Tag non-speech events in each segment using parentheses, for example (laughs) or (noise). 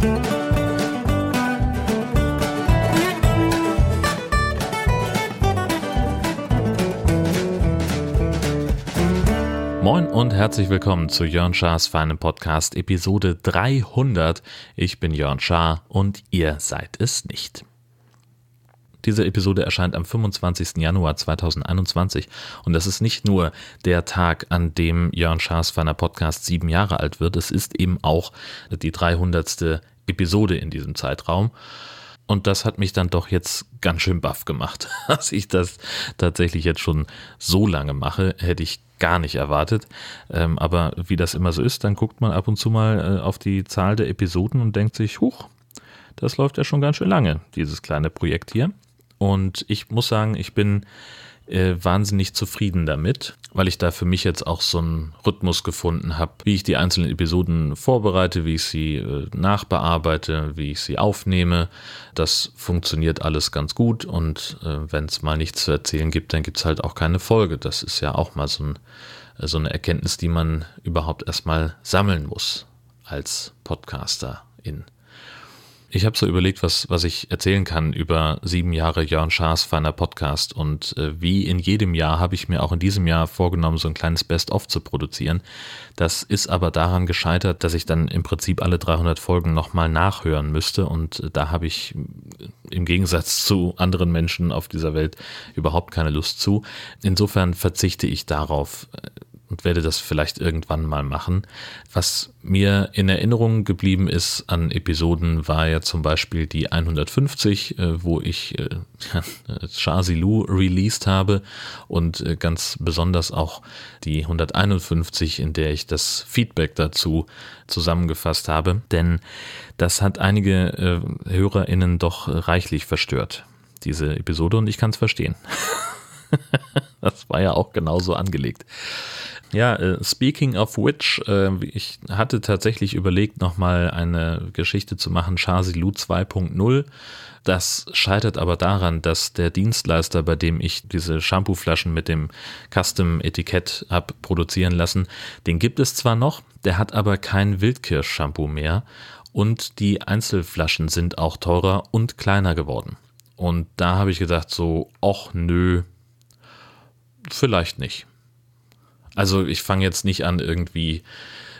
Moin und herzlich willkommen zu Jörn Schars feinem Podcast Episode 300. Ich bin Jörn Schaar und ihr seid es nicht. Diese Episode erscheint am 25. Januar 2021 und das ist nicht nur der Tag, an dem Jörn Schaas feiner Podcast sieben Jahre alt wird, es ist eben auch die 300. Episode in diesem Zeitraum. Und das hat mich dann doch jetzt ganz schön baff gemacht. (laughs) Dass ich das tatsächlich jetzt schon so lange mache, hätte ich gar nicht erwartet. Ähm, aber wie das immer so ist, dann guckt man ab und zu mal äh, auf die Zahl der Episoden und denkt sich, huch, das läuft ja schon ganz schön lange, dieses kleine Projekt hier. Und ich muss sagen, ich bin äh, wahnsinnig zufrieden damit, weil ich da für mich jetzt auch so einen Rhythmus gefunden habe, wie ich die einzelnen Episoden vorbereite, wie ich sie äh, nachbearbeite, wie ich sie aufnehme. Das funktioniert alles ganz gut und äh, wenn es mal nichts zu erzählen gibt, dann gibt es halt auch keine Folge. Das ist ja auch mal so, ein, so eine Erkenntnis, die man überhaupt erstmal sammeln muss als Podcaster in. Ich habe so überlegt, was, was ich erzählen kann über sieben Jahre Jörn Schaas feiner Podcast. Und äh, wie in jedem Jahr habe ich mir auch in diesem Jahr vorgenommen, so ein kleines Best-of zu produzieren. Das ist aber daran gescheitert, dass ich dann im Prinzip alle 300 Folgen nochmal nachhören müsste. Und äh, da habe ich äh, im Gegensatz zu anderen Menschen auf dieser Welt überhaupt keine Lust zu. Insofern verzichte ich darauf. Und werde das vielleicht irgendwann mal machen. Was mir in Erinnerung geblieben ist an Episoden war ja zum Beispiel die 150, äh, wo ich äh, (laughs) Lu released habe und äh, ganz besonders auch die 151, in der ich das Feedback dazu zusammengefasst habe. Denn das hat einige äh, HörerInnen doch reichlich verstört, diese Episode, und ich kann es verstehen. (laughs) das war ja auch genauso angelegt. Ja, äh, speaking of which, äh, ich hatte tatsächlich überlegt, nochmal eine Geschichte zu machen, Lu 2.0. Das scheitert aber daran, dass der Dienstleister, bei dem ich diese Shampooflaschen mit dem Custom-Etikett habe produzieren lassen, den gibt es zwar noch, der hat aber kein Wildkirsch-Shampoo mehr und die Einzelflaschen sind auch teurer und kleiner geworden. Und da habe ich gedacht so, ach nö, vielleicht nicht. Also ich fange jetzt nicht an, irgendwie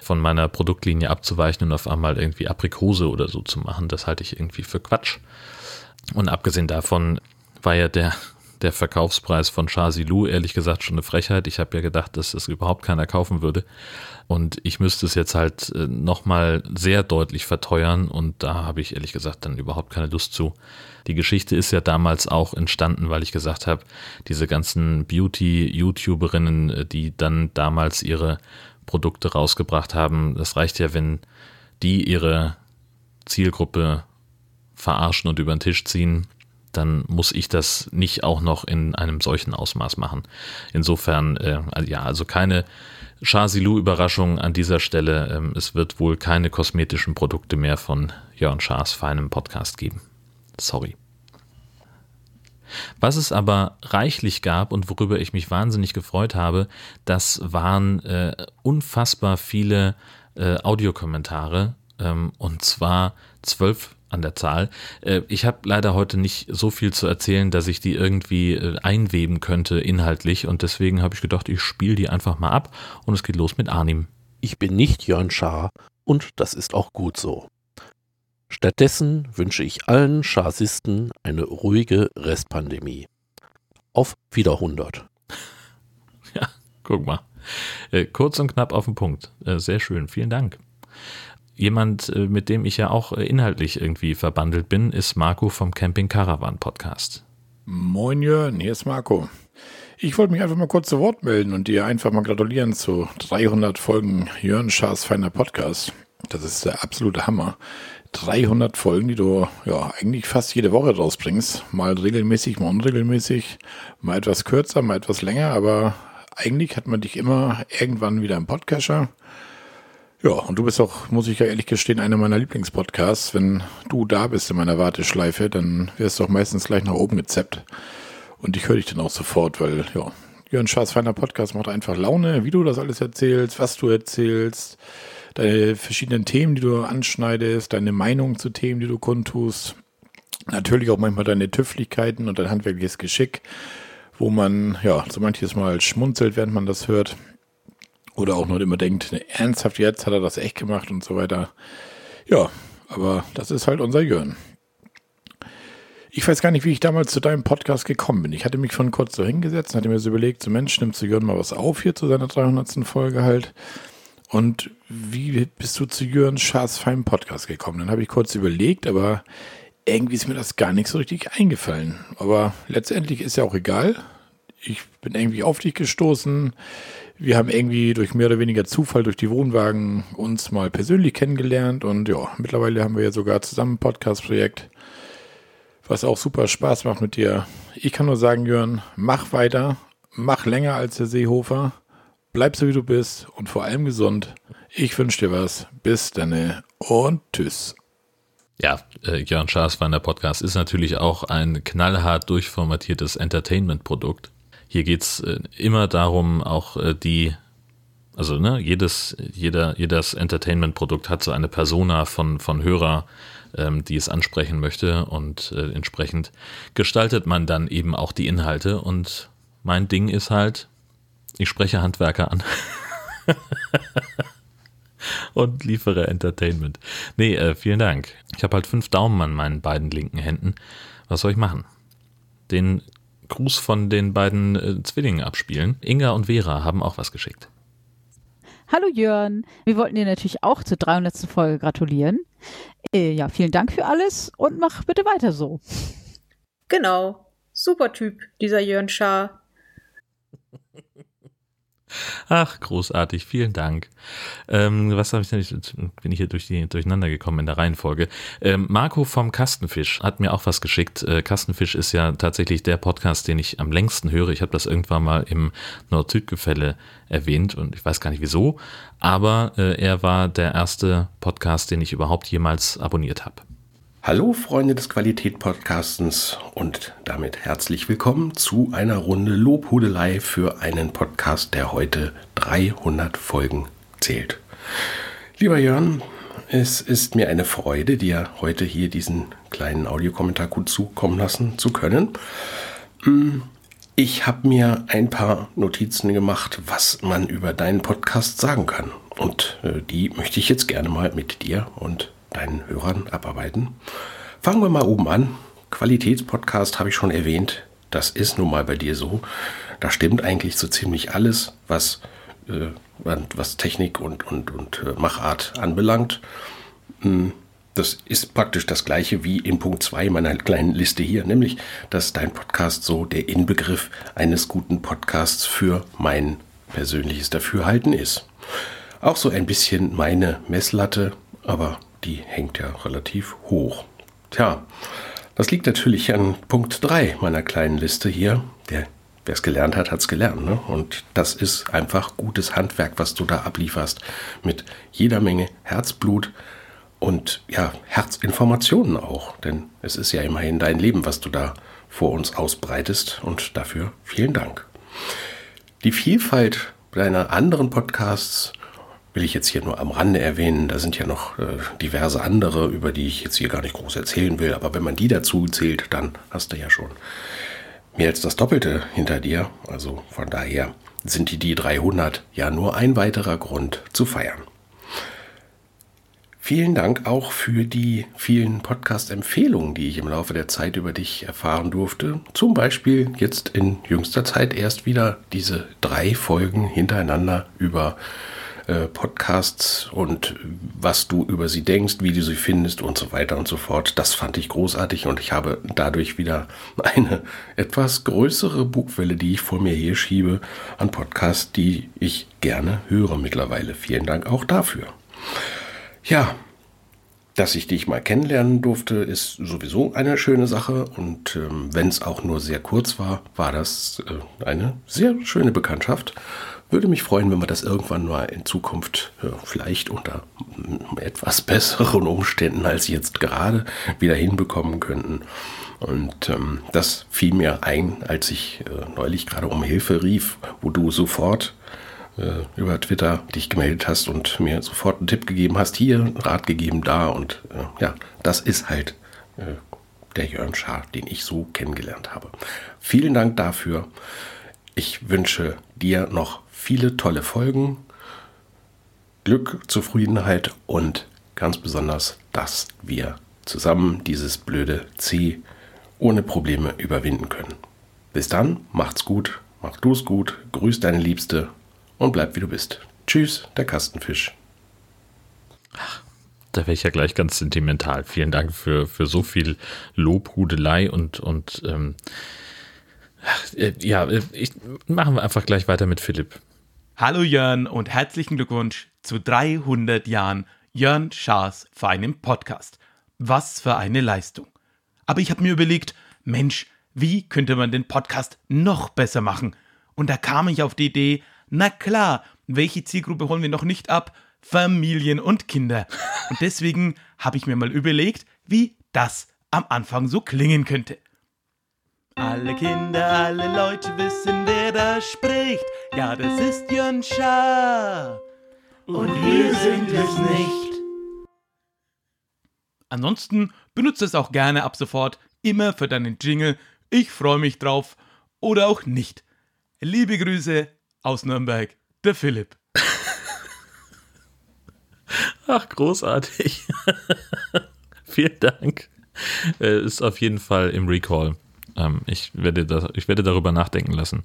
von meiner Produktlinie abzuweichen und auf einmal irgendwie Aprikose oder so zu machen. Das halte ich irgendwie für Quatsch. Und abgesehen davon war ja der, der Verkaufspreis von Chazilu ehrlich gesagt schon eine Frechheit. Ich habe ja gedacht, dass es überhaupt keiner kaufen würde. Und ich müsste es jetzt halt äh, nochmal sehr deutlich verteuern und da habe ich ehrlich gesagt dann überhaupt keine Lust zu. Die Geschichte ist ja damals auch entstanden, weil ich gesagt habe, diese ganzen Beauty-YouTuberinnen, äh, die dann damals ihre Produkte rausgebracht haben, das reicht ja, wenn die ihre Zielgruppe verarschen und über den Tisch ziehen, dann muss ich das nicht auch noch in einem solchen Ausmaß machen. Insofern, äh, ja, also keine Chasilu-Überraschung an dieser Stelle. Ähm, es wird wohl keine kosmetischen Produkte mehr von Jörn Schaas feinem Podcast geben. Sorry. Was es aber reichlich gab und worüber ich mich wahnsinnig gefreut habe, das waren äh, unfassbar viele äh, Audiokommentare ähm, und zwar zwölf an der Zahl. Äh, ich habe leider heute nicht so viel zu erzählen, dass ich die irgendwie äh, einweben könnte inhaltlich und deswegen habe ich gedacht, ich spiele die einfach mal ab und es geht los mit Arnim. Ich bin nicht Jörn Schaar und das ist auch gut so. Stattdessen wünsche ich allen Chasisten eine ruhige Restpandemie. Auf wieder 100. (laughs) Ja, guck mal. Äh, kurz und knapp auf den Punkt. sehr schön. Vielen Dank. Jemand, äh, mit dem ich ja auch äh, inhaltlich irgendwie verbandelt bin, ist Marco vom Camping Caravan Podcast. Moin Jörn, hier ist Marco. Ich wollte mich einfach mal kurz zu Wort melden und dir einfach mal gratulieren zu 300 Folgen Jörn Schaas feiner Podcast. Das ist der absolute Hammer. 300 Folgen, die du ja eigentlich fast jede Woche rausbringst. Mal regelmäßig, mal unregelmäßig, mal etwas kürzer, mal etwas länger, aber eigentlich hat man dich immer irgendwann wieder im Podcatcher. Ja, und du bist auch, muss ich ja ehrlich gestehen, einer meiner Lieblingspodcasts. Wenn du da bist in meiner Warteschleife, dann wirst du auch meistens gleich nach oben gezappt. Und ich höre dich dann auch sofort, weil, ja, Jörn Schaas feiner Podcast macht einfach Laune, wie du das alles erzählst, was du erzählst, deine verschiedenen Themen, die du anschneidest, deine Meinung zu Themen, die du kundtust. Natürlich auch manchmal deine Tüfflichkeiten und dein handwerkliches Geschick, wo man ja so manches Mal schmunzelt, während man das hört. Oder auch nur immer denkt, ne, ernsthaft jetzt hat er das echt gemacht und so weiter. Ja, aber das ist halt unser Jörn. Ich weiß gar nicht, wie ich damals zu deinem Podcast gekommen bin. Ich hatte mich von kurz so hingesetzt und hatte mir so überlegt, so Mensch, nimmst du Jörn mal was auf hier zu seiner 300. Folge halt. Und wie bist du zu Jörn Schaas Fein Podcast gekommen? Dann habe ich kurz überlegt, aber irgendwie ist mir das gar nicht so richtig eingefallen. Aber letztendlich ist ja auch egal. Ich bin irgendwie auf dich gestoßen. Wir haben irgendwie durch mehr oder weniger Zufall durch die Wohnwagen uns mal persönlich kennengelernt und ja, mittlerweile haben wir ja sogar zusammen ein Podcast-Projekt, was auch super Spaß macht mit dir. Ich kann nur sagen, Jörn, mach weiter, mach länger als der Seehofer, bleib so wie du bist und vor allem gesund. Ich wünsche dir was. Bis dann und tschüss. Ja, äh, Jörn Schaasweiner Podcast ist natürlich auch ein knallhart durchformatiertes Entertainment-Produkt. Hier geht's äh, immer darum, auch äh, die, also ne, jedes, jeder, jedes Entertainment-Produkt hat so eine Persona von, von Hörer, ähm, die es ansprechen möchte und äh, entsprechend gestaltet man dann eben auch die Inhalte und mein Ding ist halt, ich spreche Handwerker an. (laughs) und liefere Entertainment. Nee, äh, vielen Dank. Ich habe halt fünf Daumen an meinen beiden linken Händen. Was soll ich machen? Den Gruß von den beiden äh, Zwillingen abspielen. Inga und Vera haben auch was geschickt. Hallo Jörn, wir wollten dir natürlich auch zur 300. Folge gratulieren. Äh, ja, vielen Dank für alles und mach bitte weiter so. Genau, super Typ, dieser Jörn Schaar. Ach, großartig, vielen Dank. Ähm, was habe ich denn? Bin ich hier durch die, durcheinander gekommen in der Reihenfolge. Ähm, Marco vom Kastenfisch hat mir auch was geschickt. Äh, Kastenfisch ist ja tatsächlich der Podcast, den ich am längsten höre. Ich habe das irgendwann mal im Nord-Süd-Gefälle erwähnt und ich weiß gar nicht wieso, aber äh, er war der erste Podcast, den ich überhaupt jemals abonniert habe. Hallo Freunde des Qualität-Podcastens und damit herzlich willkommen zu einer Runde Lobhudelei für einen Podcast, der heute 300 Folgen zählt. Lieber Jörn, es ist mir eine Freude, dir heute hier diesen kleinen Audiokommentar gut zukommen lassen zu können. Hm, ich habe mir ein paar Notizen gemacht, was man über deinen Podcast sagen kann. Und äh, die möchte ich jetzt gerne mal mit dir und deinen Hörern abarbeiten. Fangen wir mal oben an. Qualitätspodcast habe ich schon erwähnt. Das ist nun mal bei dir so. Da stimmt eigentlich so ziemlich alles, was, äh, was Technik und, und, und äh, Machart anbelangt. Hm, das ist praktisch das gleiche wie in Punkt 2 meiner kleinen Liste hier, nämlich, dass dein Podcast so der Inbegriff eines guten Podcasts für mein persönliches Dafürhalten ist. Auch so ein bisschen meine Messlatte, aber die hängt ja relativ hoch. Tja, das liegt natürlich an Punkt 3 meiner kleinen Liste hier. Wer es gelernt hat, hat es gelernt. Ne? Und das ist einfach gutes Handwerk, was du da ablieferst. Mit jeder Menge Herzblut und ja, Herzinformationen auch. Denn es ist ja immerhin dein Leben, was du da vor uns ausbreitest. Und dafür vielen Dank. Die Vielfalt deiner anderen Podcasts will ich jetzt hier nur am Rande erwähnen. Da sind ja noch äh, diverse andere, über die ich jetzt hier gar nicht groß erzählen will. Aber wenn man die dazu zählt, dann hast du ja schon mehr als das Doppelte hinter dir. Also von daher sind die, die 300 ja nur ein weiterer Grund zu feiern. Vielen Dank auch für die vielen Podcast-Empfehlungen, die ich im Laufe der Zeit über dich erfahren durfte. Zum Beispiel jetzt in jüngster Zeit erst wieder diese drei Folgen hintereinander über äh, Podcasts und was du über sie denkst, wie du sie findest und so weiter und so fort. Das fand ich großartig und ich habe dadurch wieder eine etwas größere Bugwelle, die ich vor mir hier schiebe, an Podcasts, die ich gerne höre mittlerweile. Vielen Dank auch dafür. Ja, dass ich dich mal kennenlernen durfte, ist sowieso eine schöne Sache. Und ähm, wenn es auch nur sehr kurz war, war das äh, eine sehr schöne Bekanntschaft. Würde mich freuen, wenn wir das irgendwann mal in Zukunft ja, vielleicht unter etwas besseren Umständen als jetzt gerade wieder hinbekommen könnten. Und ähm, das fiel mir ein, als ich äh, neulich gerade um Hilfe rief, wo du sofort äh, über Twitter dich gemeldet hast und mir sofort einen Tipp gegeben hast, hier, Rat gegeben, da und äh, ja, das ist halt äh, der Jörn Schaar, den ich so kennengelernt habe. Vielen Dank dafür. Ich wünsche dir noch viele tolle Folgen, Glück, Zufriedenheit und ganz besonders, dass wir zusammen dieses blöde C ohne Probleme überwinden können. Bis dann, macht's gut, mach du's gut, grüß deine Liebste und bleib wie du bist. Tschüss, der Kastenfisch. Da wäre ich ja gleich ganz sentimental. Vielen Dank für, für so viel Lobhudelei und, und ähm, äh, ja, ich, machen wir einfach gleich weiter mit Philipp. Hallo Jörn und herzlichen Glückwunsch zu 300 Jahren Jörn Schaas feinem Podcast. Was für eine Leistung. Aber ich habe mir überlegt, Mensch, wie könnte man den Podcast noch besser machen? Und da kam ich auf die Idee, na klar, welche Zielgruppe holen wir noch nicht ab? Familien und Kinder. Und deswegen habe ich mir mal überlegt, wie das am Anfang so klingen könnte. Alle Kinder, alle Leute wissen, wer da spricht. Ja, das ist Jörn Schaar. Und wir sind es nicht. Ansonsten benutzt es auch gerne ab sofort immer für deinen Jingle. Ich freue mich drauf oder auch nicht. Liebe Grüße aus Nürnberg, der Philipp. Ach, großartig. (laughs) Vielen Dank. Äh, ist auf jeden Fall im Recall. Ähm, ich, werde das, ich werde darüber nachdenken lassen.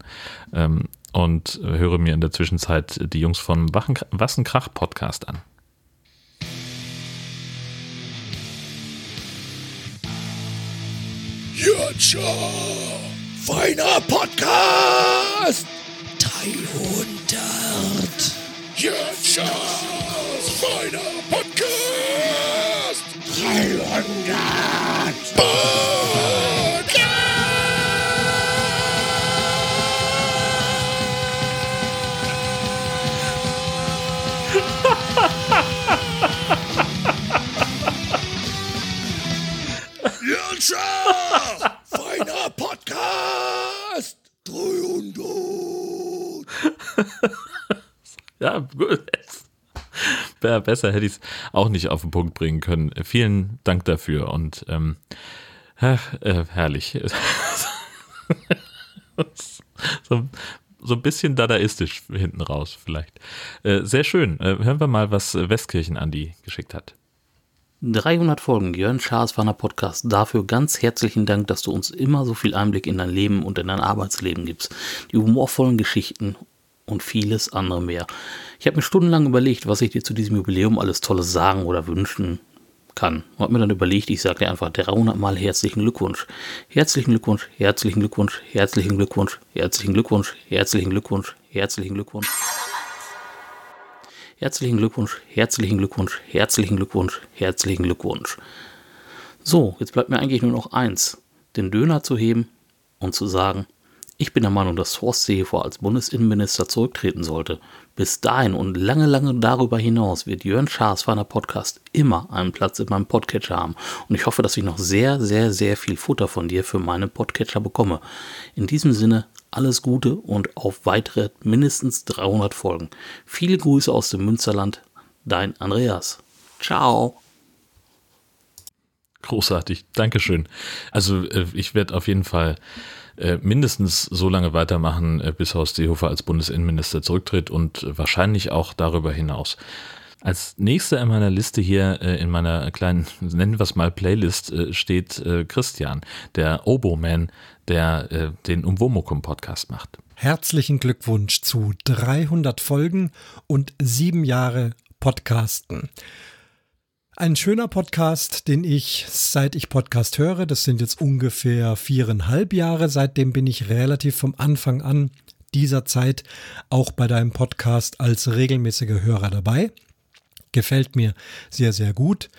Ähm, und höre mir in der Zwischenzeit die Jungs vom Wassenkrach Podcast an. Jürgen feiner Podcast 300 Jürgen feiner Podcast 300 Podcast Jürgen (laughs) feiner Podcast 300 (laughs) ja, gut. Besser hätte ich es auch nicht auf den Punkt bringen können. Vielen Dank dafür und ähm, äh, herrlich. (laughs) so, so ein bisschen dadaistisch hinten raus vielleicht. Äh, sehr schön. Äh, hören wir mal, was Westkirchen Andi geschickt hat. 300 Folgen Jörn Schaas Wanner Podcast. Dafür ganz herzlichen Dank, dass du uns immer so viel Einblick in dein Leben und in dein Arbeitsleben gibst. Die humorvollen Geschichten und vieles andere mehr. Ich habe mir stundenlang überlegt, was ich dir zu diesem Jubiläum alles Tolles sagen oder wünschen kann. Und habe mir dann überlegt, ich sage dir einfach 300 Mal. Herzlichen Glückwunsch, herzlichen Glückwunsch, herzlichen Glückwunsch, herzlichen Glückwunsch, herzlichen Glückwunsch, herzlichen Glückwunsch. Herzlichen Glückwunsch, herzlichen Glückwunsch, herzlichen Glückwunsch, herzlichen Glückwunsch. So, jetzt bleibt mir eigentlich nur noch eins, den Döner zu heben und zu sagen, ich bin der Meinung, dass Horst Seehofer als Bundesinnenminister zurücktreten sollte. Bis dahin und lange, lange darüber hinaus wird Jörn Schaas Feiner Podcast immer einen Platz in meinem Podcatcher haben. Und ich hoffe, dass ich noch sehr, sehr, sehr viel Futter von dir für meine Podcatcher bekomme. In diesem Sinne, alles Gute und auf weitere mindestens 300 Folgen. Viele Grüße aus dem Münsterland. Dein Andreas. Ciao. Großartig, Dankeschön. Also äh, ich werde auf jeden Fall äh, mindestens so lange weitermachen, äh, bis Horst Seehofer als Bundesinnenminister zurücktritt und wahrscheinlich auch darüber hinaus. Als nächster in meiner Liste hier, äh, in meiner kleinen, (laughs) nennen wir es mal Playlist, äh, steht äh, Christian, der Oboman, der äh, den Umwomukum Podcast macht. Herzlichen Glückwunsch zu 300 Folgen und sieben Jahre Podcasten. Ein schöner Podcast, den ich, seit ich Podcast höre, das sind jetzt ungefähr viereinhalb Jahre, seitdem bin ich relativ vom Anfang an dieser Zeit auch bei deinem Podcast als regelmäßiger Hörer dabei. Gefällt mir sehr, sehr gut.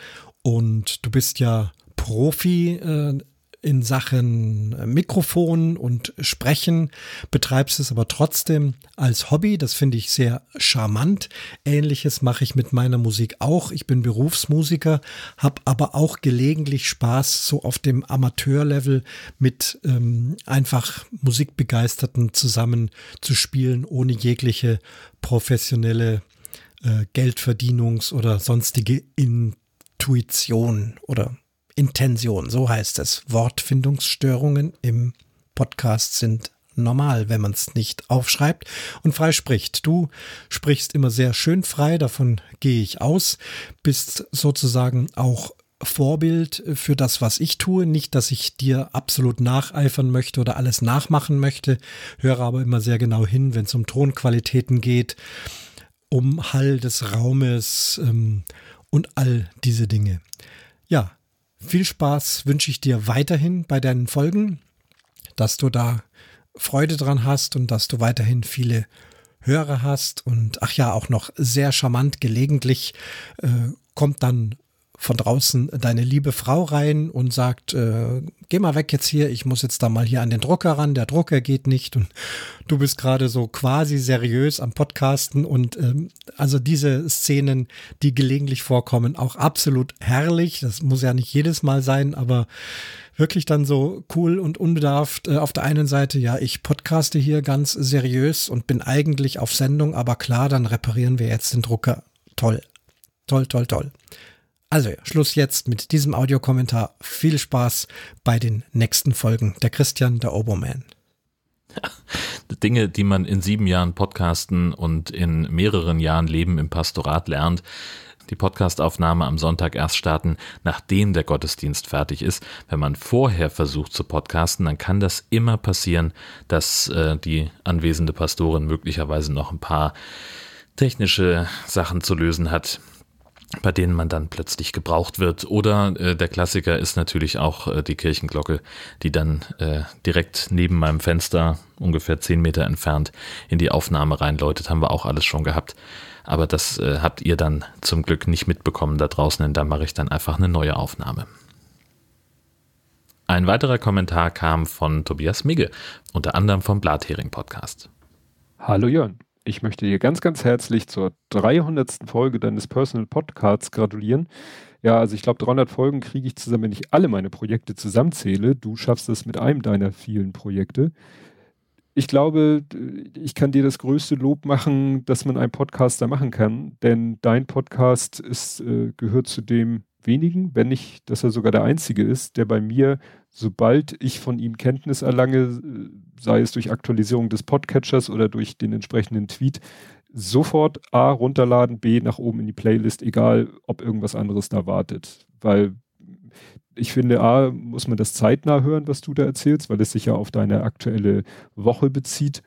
Und du bist ja Profi äh, in Sachen äh, Mikrofon und Sprechen, betreibst es aber trotzdem als Hobby. Das finde ich sehr charmant. Ähnliches mache ich mit meiner Musik auch. Ich bin Berufsmusiker, habe aber auch gelegentlich Spaß so auf dem Amateurlevel mit ähm, einfach Musikbegeisterten zusammen zu spielen, ohne jegliche professionelle äh, Geldverdienungs- oder sonstige Intuition oder Intention, so heißt es. Wortfindungsstörungen im Podcast sind normal, wenn man es nicht aufschreibt und frei spricht. Du sprichst immer sehr schön frei, davon gehe ich aus, bist sozusagen auch Vorbild für das, was ich tue. Nicht, dass ich dir absolut nacheifern möchte oder alles nachmachen möchte, höre aber immer sehr genau hin, wenn es um Tonqualitäten geht, um Hall des Raumes ähm, und all diese Dinge. Ja, viel Spaß wünsche ich dir weiterhin bei deinen Folgen, dass du da Freude dran hast und dass du weiterhin viele Hörer hast. Und ach ja, auch noch sehr charmant gelegentlich äh, kommt dann von draußen deine liebe Frau rein und sagt, äh, geh mal weg jetzt hier, ich muss jetzt da mal hier an den Drucker ran, der Drucker geht nicht und du bist gerade so quasi seriös am Podcasten und ähm, also diese Szenen, die gelegentlich vorkommen, auch absolut herrlich, das muss ja nicht jedes Mal sein, aber wirklich dann so cool und unbedarft. Äh, auf der einen Seite, ja, ich podcaste hier ganz seriös und bin eigentlich auf Sendung, aber klar, dann reparieren wir jetzt den Drucker. Toll. Toll, toll, toll. Also Schluss jetzt mit diesem Audiokommentar. Viel Spaß bei den nächsten Folgen. Der Christian, der Oberman. (laughs) Dinge, die man in sieben Jahren Podcasten und in mehreren Jahren Leben im Pastorat lernt. Die Podcastaufnahme am Sonntag erst starten, nachdem der Gottesdienst fertig ist. Wenn man vorher versucht zu podcasten, dann kann das immer passieren, dass äh, die anwesende Pastorin möglicherweise noch ein paar technische Sachen zu lösen hat bei denen man dann plötzlich gebraucht wird. Oder äh, der Klassiker ist natürlich auch äh, die Kirchenglocke, die dann äh, direkt neben meinem Fenster, ungefähr zehn Meter entfernt, in die Aufnahme reinläutet. Haben wir auch alles schon gehabt. Aber das äh, habt ihr dann zum Glück nicht mitbekommen da draußen, denn da mache ich dann einfach eine neue Aufnahme. Ein weiterer Kommentar kam von Tobias Migge, unter anderem vom Blathering Podcast. Hallo Jörn. Ich möchte dir ganz, ganz herzlich zur 300. Folge deines Personal Podcasts gratulieren. Ja, also ich glaube, 300 Folgen kriege ich zusammen, wenn ich alle meine Projekte zusammenzähle. Du schaffst es mit einem deiner vielen Projekte. Ich glaube, ich kann dir das größte Lob machen, dass man einen Podcaster machen kann, denn dein Podcast ist, äh, gehört zu dem wenigen, wenn nicht, dass er sogar der einzige ist, der bei mir, sobald ich von ihm Kenntnis erlange, äh, sei es durch Aktualisierung des Podcatchers oder durch den entsprechenden Tweet, sofort A runterladen, B nach oben in die Playlist, egal ob irgendwas anderes da wartet. Weil ich finde, A, muss man das zeitnah hören, was du da erzählst, weil es sich ja auf deine aktuelle Woche bezieht.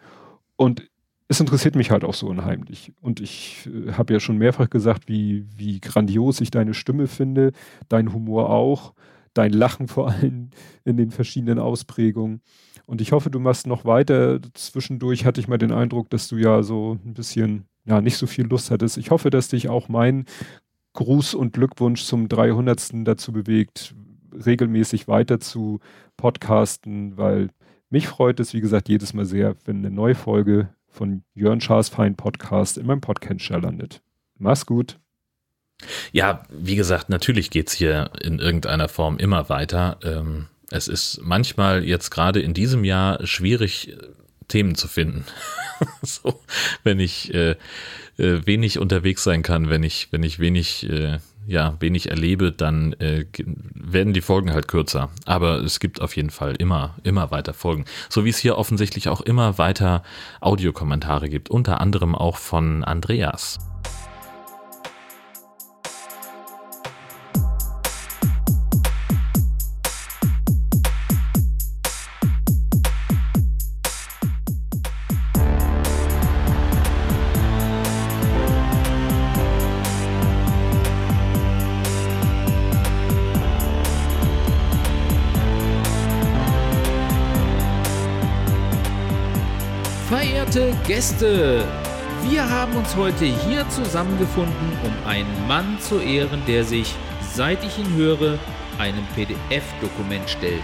Und es interessiert mich halt auch so unheimlich. Und ich äh, habe ja schon mehrfach gesagt, wie, wie grandios ich deine Stimme finde, dein Humor auch, dein Lachen vor allem in den verschiedenen Ausprägungen. Und ich hoffe, du machst noch weiter. Zwischendurch hatte ich mal den Eindruck, dass du ja so ein bisschen, ja, nicht so viel Lust hattest. Ich hoffe, dass dich auch mein Gruß und Glückwunsch zum 300. dazu bewegt, regelmäßig weiter zu podcasten, weil mich freut es, wie gesagt, jedes Mal sehr, wenn eine neue Folge von Jörn Schaas Fein Podcast in meinem Podcatcher landet. Mach's gut. Ja, wie gesagt, natürlich geht's hier in irgendeiner Form immer weiter. Ähm, es ist manchmal jetzt gerade in diesem Jahr schwierig, Themen zu finden. (laughs) so, wenn ich äh, äh, wenig unterwegs sein kann, wenn ich, wenn ich wenig äh, ja, wenig erlebe, dann äh, werden die Folgen halt kürzer. Aber es gibt auf jeden Fall immer, immer weiter Folgen. So wie es hier offensichtlich auch immer weiter Audiokommentare gibt, unter anderem auch von Andreas. Gäste. Wir haben uns heute hier zusammengefunden, um einen Mann zu ehren, der sich, seit ich ihn höre, einem PDF-Dokument stellt.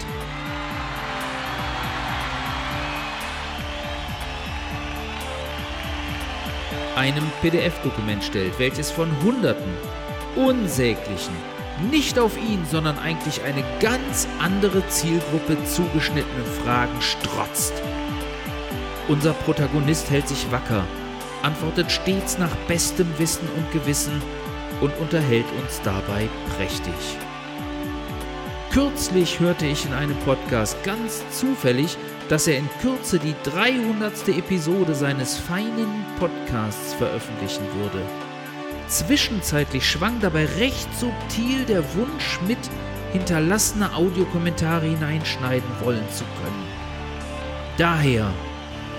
Einem PDF-Dokument stellt, welches von Hunderten, unsäglichen, nicht auf ihn, sondern eigentlich eine ganz andere Zielgruppe zugeschnittenen Fragen strotzt. Unser Protagonist hält sich wacker, antwortet stets nach bestem Wissen und Gewissen und unterhält uns dabei prächtig. Kürzlich hörte ich in einem Podcast ganz zufällig, dass er in Kürze die 300. Episode seines feinen Podcasts veröffentlichen würde. Zwischenzeitlich schwang dabei recht subtil der Wunsch mit, hinterlassene Audiokommentare hineinschneiden wollen zu können. Daher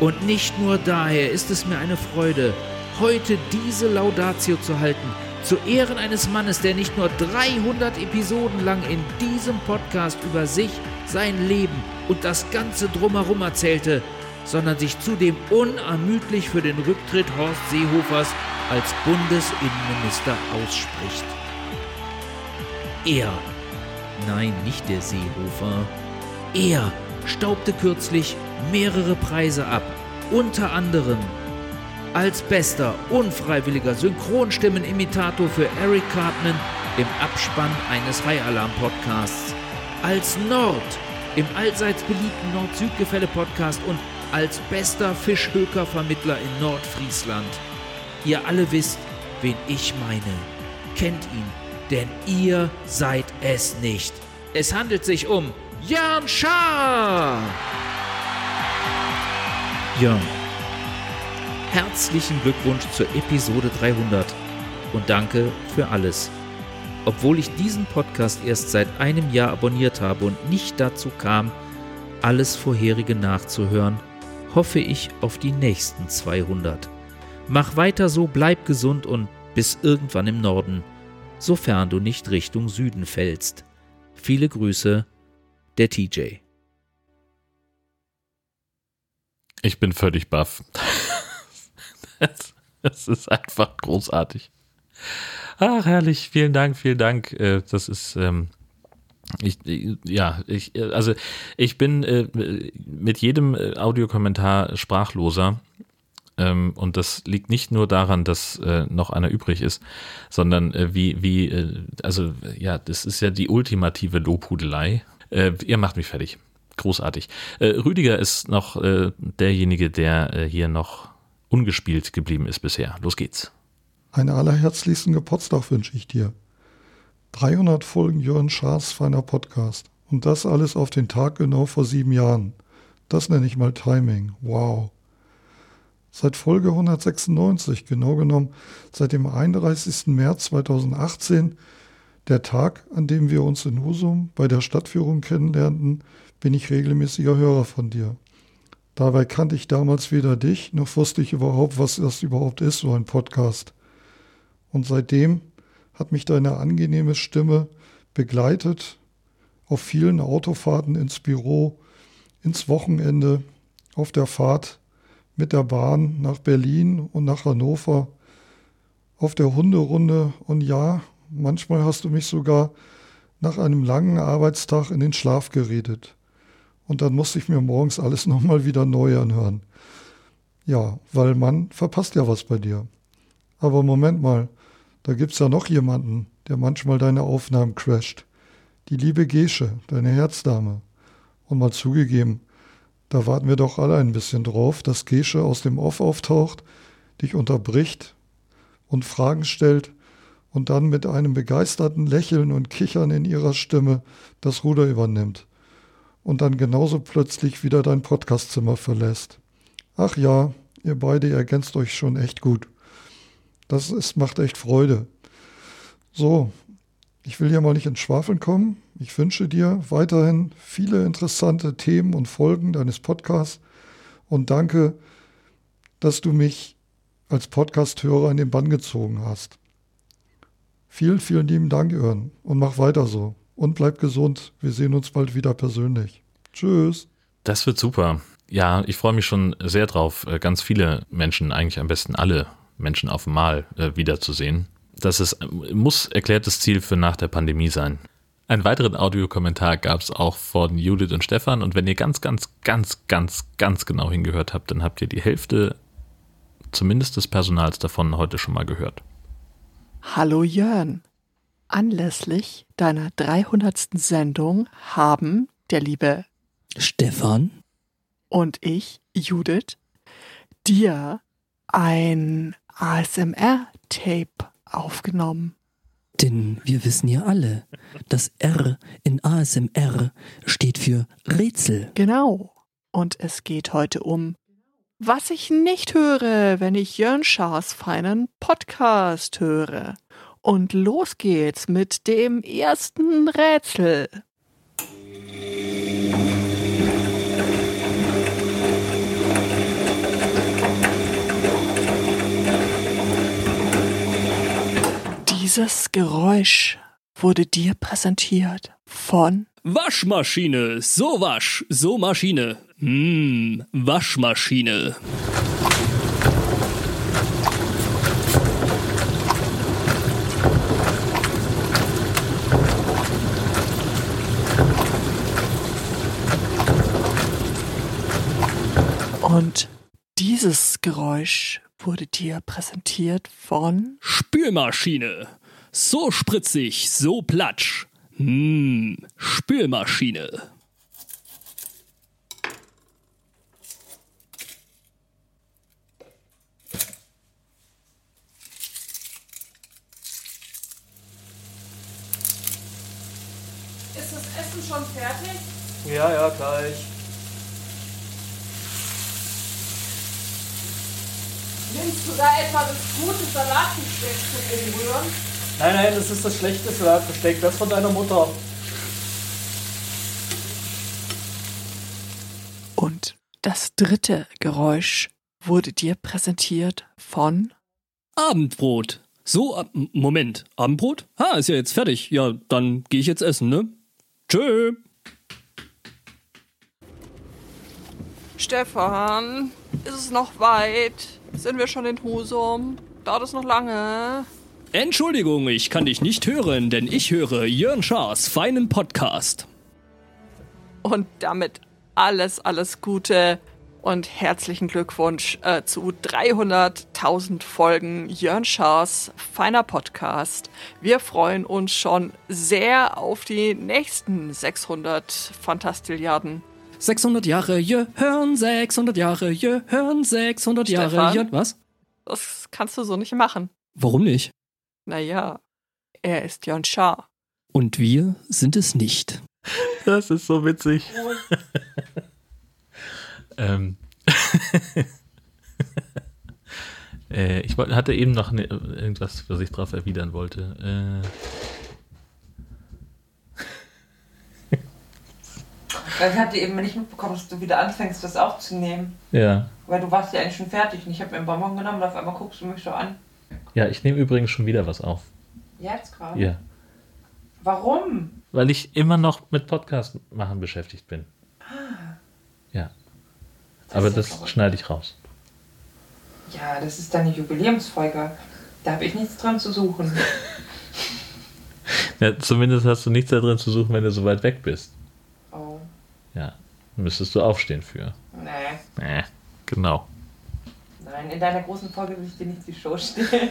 und nicht nur daher ist es mir eine Freude, heute diese Laudatio zu halten, zu Ehren eines Mannes, der nicht nur 300 Episoden lang in diesem Podcast über sich, sein Leben und das Ganze drumherum erzählte, sondern sich zudem unermüdlich für den Rücktritt Horst Seehofers als Bundesinnenminister ausspricht. Er, nein, nicht der Seehofer, er staubte kürzlich mehrere Preise ab, unter anderem als bester unfreiwilliger Synchronstimmenimitator für Eric Cartman im Abspann eines High Alarm Podcasts, als Nord im allseits beliebten Nord-Süd-Gefälle-Podcast und als bester Fischhöker-Vermittler in Nordfriesland. Ihr alle wisst, wen ich meine. Kennt ihn, denn ihr seid es nicht. Es handelt sich um Jan Schaar! Jörn, herzlichen Glückwunsch zur Episode 300 und danke für alles. Obwohl ich diesen Podcast erst seit einem Jahr abonniert habe und nicht dazu kam, alles vorherige nachzuhören, hoffe ich auf die nächsten 200. Mach weiter so, bleib gesund und bis irgendwann im Norden, sofern du nicht Richtung Süden fällst. Viele Grüße, der TJ. Ich bin völlig baff. (laughs) Das, das, ist einfach großartig. Ach, herrlich. Vielen Dank, vielen Dank. Äh, das ist, ähm, ich, ja, ich, also ich bin äh, mit jedem äh, Audiokommentar sprachloser. Ähm, und das liegt nicht nur daran, dass äh, noch einer übrig ist, sondern äh, wie, wie, äh, also ja, das ist ja die ultimative Lobhudelei. ihr macht mich fertig. Großartig. Rüdiger ist noch derjenige, der hier noch ungespielt geblieben ist bisher. Los geht's. Einen allerherzlichsten Geburtstag wünsche ich dir. 300 Folgen Jörn Schaas feiner Podcast. Und das alles auf den Tag genau vor sieben Jahren. Das nenne ich mal Timing. Wow. Seit Folge 196, genau genommen seit dem 31. März 2018, der Tag, an dem wir uns in Husum bei der Stadtführung kennenlernten, bin ich regelmäßiger Hörer von dir. Dabei kannte ich damals weder dich, noch wusste ich überhaupt, was das überhaupt ist, so ein Podcast. Und seitdem hat mich deine angenehme Stimme begleitet auf vielen Autofahrten ins Büro, ins Wochenende, auf der Fahrt mit der Bahn nach Berlin und nach Hannover, auf der Hunderunde und ja, manchmal hast du mich sogar nach einem langen Arbeitstag in den Schlaf geredet. Und dann musste ich mir morgens alles (laughs) nochmal wieder neu anhören. Ja, weil man verpasst ja was bei dir. Aber Moment mal, da gibt's ja noch jemanden, der manchmal deine Aufnahmen crasht. Die liebe Gesche, deine Herzdame. Und mal zugegeben, da warten wir doch alle ein bisschen drauf, dass Gesche aus dem Off auftaucht, dich unterbricht und Fragen stellt und dann mit einem begeisterten Lächeln und Kichern in ihrer Stimme das Ruder übernimmt und dann genauso plötzlich wieder dein Podcastzimmer verlässt. Ach ja, ihr beide ergänzt euch schon echt gut. Das ist, macht echt Freude. So, ich will ja mal nicht ins Schwafeln kommen. Ich wünsche dir weiterhin viele interessante Themen und Folgen deines Podcasts und danke, dass du mich als Podcast-Hörer in den Bann gezogen hast. Vielen, vielen lieben Dank, Jörn, und mach weiter so und bleib gesund. Wir sehen uns bald wieder persönlich. Tschüss. Das wird super. Ja, ich freue mich schon sehr drauf, äh, ganz viele Menschen, eigentlich am besten alle Menschen auf dem Mal äh, wiederzusehen. Das ist, muss erklärtes Ziel für nach der Pandemie sein. Einen weiteren Audiokommentar gab es auch von Judith und Stefan und wenn ihr ganz, ganz, ganz, ganz, ganz genau hingehört habt, dann habt ihr die Hälfte zumindest des Personals davon heute schon mal gehört. Hallo Jörn. Anlässlich deiner 300. Sendung haben der liebe Stefan und ich, Judith, dir ein ASMR-Tape aufgenommen. Denn wir wissen ja alle, das R in ASMR steht für Rätsel. Genau. Und es geht heute um, was ich nicht höre, wenn ich Jörn Schaas feinen Podcast höre. Und los geht's mit dem ersten Rätsel. Dieses Geräusch wurde dir präsentiert von Waschmaschine, so wasch, so Maschine. Hm, Waschmaschine. Und dieses Geräusch wurde dir präsentiert von Spülmaschine. So spritzig, so platsch. Hm, Spülmaschine. Ist das Essen schon fertig? Ja, ja, gleich. Nimmst du da etwa das gute Salatbesteck zum Umrühren? Nein, nein, das ist das schlechte Salatbesteck, das von deiner Mutter. Und das dritte Geräusch wurde dir präsentiert von Abendbrot. So, Moment, Abendbrot? Ah, ist ja jetzt fertig. Ja, dann gehe ich jetzt essen, ne? Tschö. Stefan. Ist es noch weit? Sind wir schon in Husum? Dauert es noch lange? Entschuldigung, ich kann dich nicht hören, denn ich höre Jörn Schaas feinen Podcast. Und damit alles, alles Gute und herzlichen Glückwunsch äh, zu 300.000 Folgen Jörn Schaas feiner Podcast. Wir freuen uns schon sehr auf die nächsten 600 Fantastilliarden. 600 Jahre Jörn, 600 Jahre Jörn, 600 Jahre Stefan? Was? Das kannst du so nicht machen. Warum nicht? Naja, er ist Jörn Schaar. Und wir sind es nicht. Das ist so witzig. (laughs) ähm. (laughs) äh, ich hatte eben noch ne, irgendwas, was ich drauf erwidern wollte. Äh, Weil ich hatte eben nicht mitbekommen, dass du wieder anfängst, das aufzunehmen. ja. Weil du warst ja eigentlich schon fertig und ich habe mir einen Bonbon genommen und auf einmal guckst du mich so an. Ja, ich nehme übrigens schon wieder was auf. Jetzt gerade? Ja. Warum? Weil ich immer noch mit Podcast machen beschäftigt bin. Ah, Ja. Aber ist ja das verrückt. schneide ich raus. ja, das ist deine Jubiläumsfolge. Da habe ich nichts dran zu suchen. (laughs) Ja, zumindest hast du nichts da drin zu suchen, wenn du so weit weg bist. Ja. Müsstest du aufstehen für. nee. Äh, genau. Nein, in deiner großen Folge will ich dir nicht die Show stehlen. (laughs)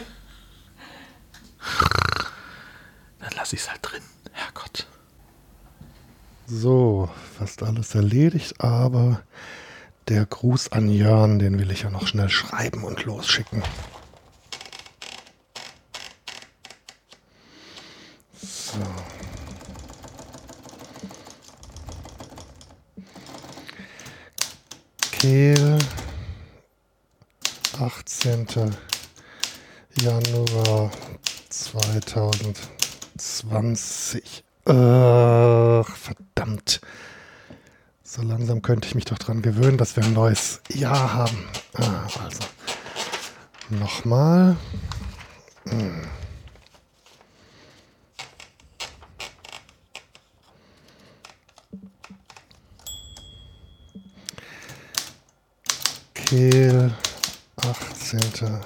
Dann lasse ich es halt drin. Herrgott. So, fast alles erledigt, aber der Gruß an Jörn, den will ich ja noch schnell schreiben und losschicken. So. Kehl, 18. Januar 2020. Ach, verdammt. So langsam könnte ich mich doch dran gewöhnen, dass wir ein neues Jahr haben. Ah, also. Nochmal. Hm. Kehl, 18.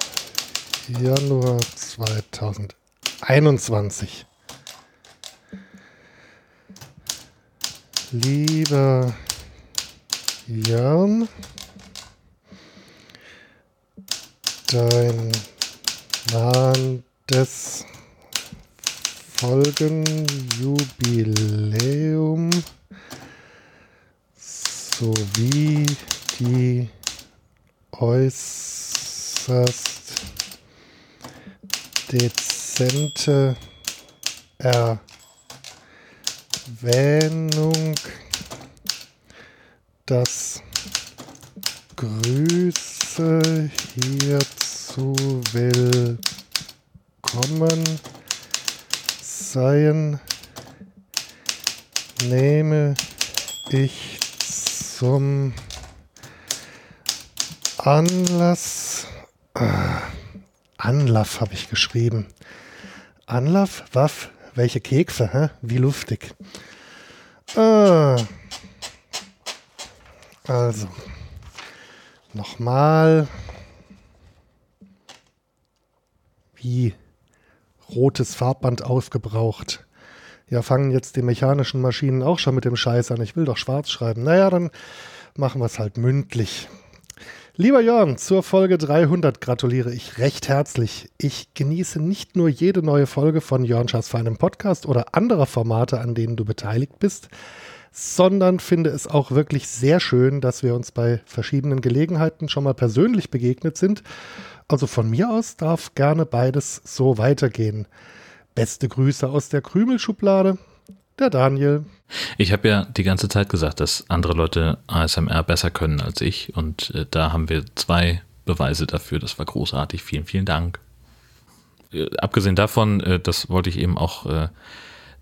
Januar 2021. Lieber Jörn, dein nahendes Folgenjubiläum sowie die äußerst dezente Erwähnung, dass Grüße hierzu willkommen seien, nehme ich zum Anlass. Ah, Anlaff habe ich geschrieben. Anlaff, Waff, welche Kekse, hä? wie lustig. Ah. Also, nochmal. Wie rotes Farbband aufgebraucht. Ja, fangen jetzt die mechanischen Maschinen auch schon mit dem Scheiß an. Ich will doch schwarz schreiben. Naja, dann machen wir es halt mündlich. Lieber Jörn, zur Folge 300 gratuliere ich recht herzlich. Ich genieße nicht nur jede neue Folge von Jörn Schaas feinem Podcast oder anderer Formate, an denen du beteiligt bist, sondern finde es auch wirklich sehr schön, dass wir uns bei verschiedenen Gelegenheiten schon mal persönlich begegnet sind. Also von mir aus darf gerne beides so weitergehen. Beste Grüße aus der Krümelschublade, der Daniel. Ich habe ja die ganze Zeit gesagt, dass andere Leute ASMR besser können als ich und äh, da haben wir zwei Beweise dafür. Das war großartig. Vielen, vielen Dank. Äh, abgesehen davon, äh, das wollte ich eben auch äh,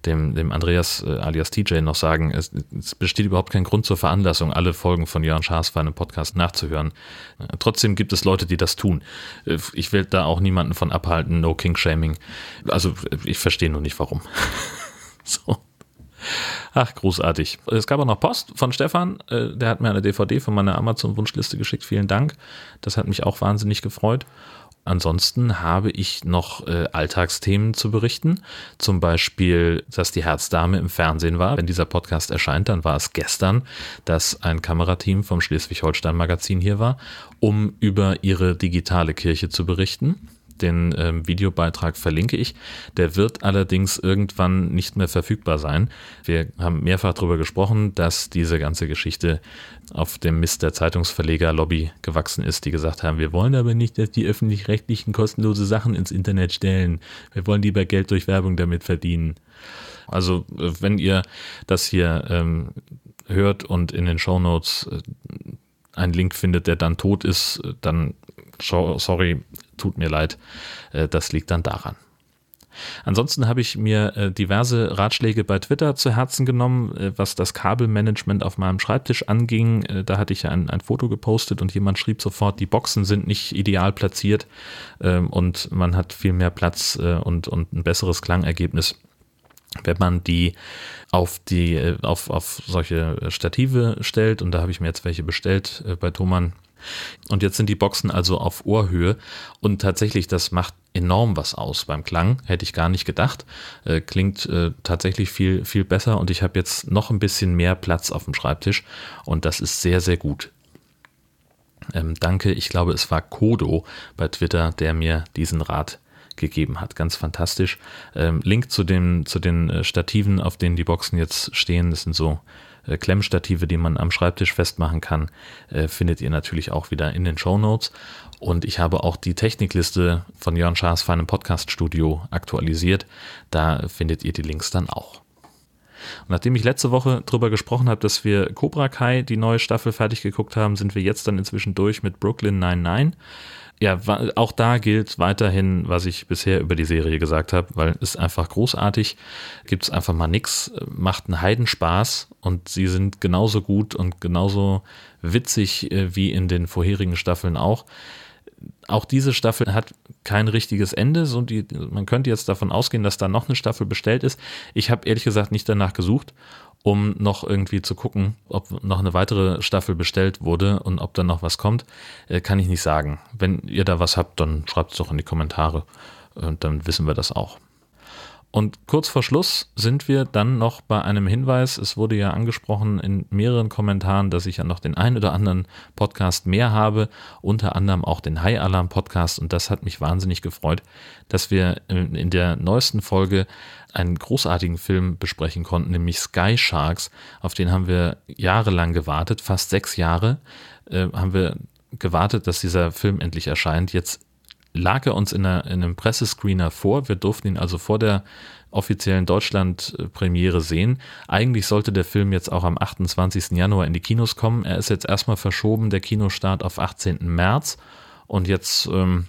dem, dem Andreas äh, alias TJ noch sagen, es, es, besteht überhaupt kein Grund zur Veranlassung, alle Folgen von Jörn Schaas für einen Podcast nachzuhören. Äh, trotzdem gibt es Leute, die das tun. Ich will da auch niemanden von abhalten, no King-Shaming. Also ich verstehe nur nicht warum. (laughs) so. Ach, großartig. Es gab auch noch Post von Stefan. Äh, der hat mir eine DVD von meiner Amazon-Wunschliste geschickt. Vielen Dank. Das hat mich auch wahnsinnig gefreut. Ansonsten habe ich noch äh, Alltagsthemen zu berichten. Zum Beispiel, dass die Herzdame im Fernsehen war. Wenn dieser Podcast erscheint, dann war es gestern, dass ein Kamerateam vom Schleswig-Holstein-Magazin hier war, um über ihre digitale Kirche zu berichten den ähm, Videobeitrag verlinke ich. Der wird allerdings irgendwann nicht mehr verfügbar sein. Wir haben mehrfach darüber gesprochen, dass diese ganze Geschichte auf dem Mist der Zeitungsverleger-Lobby gewachsen ist, die gesagt haben, wir wollen aber nicht, dass die öffentlich-rechtlichen kostenlose Sachen ins Internet stellen. Wir wollen lieber Geld durch Werbung damit verdienen. Also wenn ihr das hier ähm, hört und in den Show Notes äh, einen Link findet, der dann tot ist, äh, dann sorry, tut mir leid, äh, das liegt dann daran. Ansonsten habe ich mir äh, diverse Ratschläge bei Twitter zu Herzen genommen, äh, was das Kabelmanagement auf meinem Schreibtisch anging. Da hatte ich ein, ein Foto gepostet und jemand schrieb sofort, die Boxen sind nicht ideal platziert ähm, und man hat viel mehr Platz und, und ein besseres Klangergebnis wenn man die auf die auf, auf solche Stative stellt und da habe ich mir jetzt welche bestellt bei Thomann und jetzt sind die Boxen also auf Ohrhöhe und tatsächlich, das macht enorm was aus beim Klang, hätte ich gar nicht gedacht. Äh, klingt äh, tatsächlich viel, viel besser und ich habe jetzt noch ein bisschen mehr Platz auf dem Schreibtisch und das ist sehr, sehr gut. Ähm, danke, ich glaube, es war Kodo bei Twitter, der mir diesen Rat gegeben hat. Ganz fantastisch. Ähm, Link zu den, zu den äh, Stativen, auf denen die Boxen jetzt stehen, das sind so äh, Klemmstative, die man am Schreibtisch festmachen kann, äh, findet ihr natürlich auch wieder in den Show Notes. Und ich habe auch die Technikliste von Jörn Schaas feinem Podcast-Studio aktualisiert. Da findet ihr die Links dann auch. Nachdem ich letzte Woche darüber gesprochen habe, dass wir Cobra Kai, die neue Staffel, fertig geguckt haben, sind wir jetzt dann inzwischen durch mit Brooklyn 99 ja, auch da gilt weiterhin, was ich bisher über die Serie gesagt habe, weil es einfach großartig, gibt es einfach mal nichts, macht einen Heidenspaß und sie sind genauso gut und genauso witzig äh, wie in den vorherigen Staffeln auch. Auch diese Staffel hat kein richtiges Ende. So die, man könnte jetzt davon ausgehen, dass da noch eine Staffel bestellt ist. Ich habe ehrlich gesagt nicht danach gesucht um noch irgendwie zu gucken, ob noch eine weitere Staffel bestellt wurde und ob da noch was kommt, äh, kann ich nicht sagen. Wenn ihr da was habt, dann schreibt es doch in die Kommentare und dann wissen wir das auch. Und kurz vor Schluss sind wir dann noch bei einem Hinweis. Es wurde ja angesprochen in mehreren Kommentaren, dass ich ja noch den einen oder anderen Podcast mehr habe, unter anderem auch den High Alarm Podcast. Und das hat mich wahnsinnig gefreut, dass wir in der neuesten Folge einen großartigen Film besprechen konnten, nämlich Sky Sharks. Auf den haben wir jahrelang gewartet, fast sechs Jahre äh, haben wir gewartet, dass dieser Film endlich erscheint. Jetzt lag er uns in, einer, in einem Pressescreener vor. Wir durften ihn also vor der offiziellen Deutschland-Premiere sehen. Eigentlich sollte der Film jetzt auch am 28. Januar in die Kinos kommen. Er ist jetzt erstmal verschoben, der Kinostart auf 18. März. Und jetzt ähm,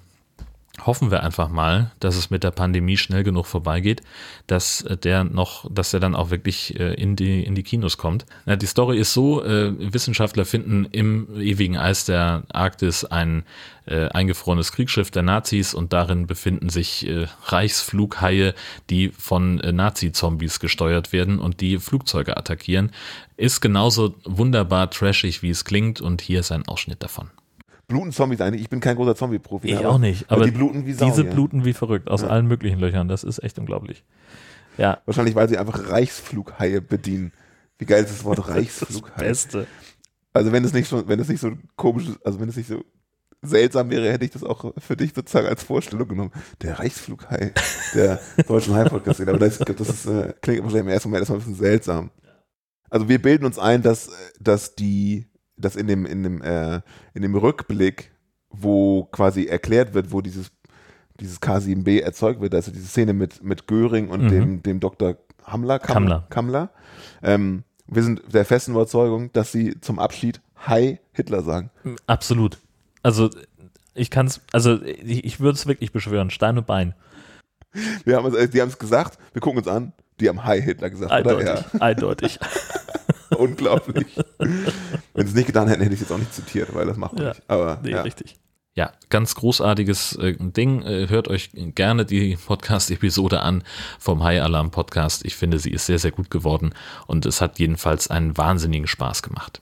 hoffen wir einfach mal, dass es mit der Pandemie schnell genug vorbeigeht, dass der noch, dass er dann auch wirklich äh, in die, in die Kinos kommt. Ja, die Story ist so, äh, Wissenschaftler finden im ewigen Eis der Arktis ein äh, eingefrorenes Kriegsschiff der Nazis und darin befinden sich äh, Reichsflughaie, die von äh, Nazi-Zombies gesteuert werden und die Flugzeuge attackieren. Ist genauso wunderbar trashig, wie es klingt und hier ist ein Ausschnitt davon bluten Zombies eigentlich. Ich bin kein großer Zombie-Profi. Ich auch nicht. Aber die bluten wie Sau, Diese ja. bluten wie verrückt aus Ja. allen möglichen Löchern. Das ist echt unglaublich. Ja. Wahrscheinlich, weil sie einfach Reichsflughaie bedienen. Wie geil ist das Wort (laughs) Reichsflughaie? Beste. Also wenn es nicht schon, wenn es nicht so komisch ist, also wenn es nicht so seltsam wäre, hätte ich das auch für dich sozusagen als Vorstellung genommen. Der Reichsflughai der (laughs) deutschen High-Podcast. Aber das, das ist, äh, klingt wahrscheinlich im ersten Moment erstmal ein bisschen seltsam. Also wir bilden uns ein, dass, dass die, dass in dem, in dem, äh, in dem Rückblick, wo quasi erklärt wird, wo dieses, dieses K7b erzeugt wird, also diese Szene mit, mit Göring und Mhm. dem, dem Dr. Hamler, Kammler. Kammler. Ähm, wir sind der festen Überzeugung, dass sie zum Abschied Hi Hitler sagen. Absolut. Also ich kann es, also ich, ich würde es wirklich beschwören, Stein und Bein. Wir haben es, die haben es gesagt, wir gucken uns an, die haben Hi Hitler gesagt, Eindeutig, oder? Ja. eindeutig. (laughs) Unglaublich. (laughs) Wenn sie es nicht getan hätten, hätte ich es jetzt auch nicht zitiert, weil das macht man Ja, nicht. Aber nee, ja. richtig. Ja, ganz großartiges äh, Ding. Äh, hört euch gerne die Podcast-Episode an vom High Alarm Podcast. Ich finde, sie ist sehr, sehr gut geworden und es hat jedenfalls einen wahnsinnigen Spaß gemacht.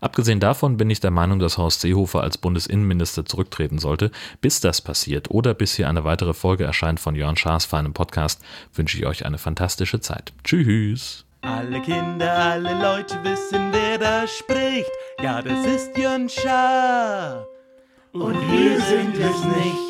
Abgesehen davon bin ich der Meinung, dass Horst Seehofer als Bundesinnenminister zurücktreten sollte. Bis das passiert oder bis hier eine weitere Folge erscheint von Jörn Schaas feinem Podcast, wünsche ich euch eine fantastische Zeit. Tschüss. Alle Kinder, alle Leute wissen, wer da spricht. Ja, das ist Jörn Schaar. Und wir sind es nicht.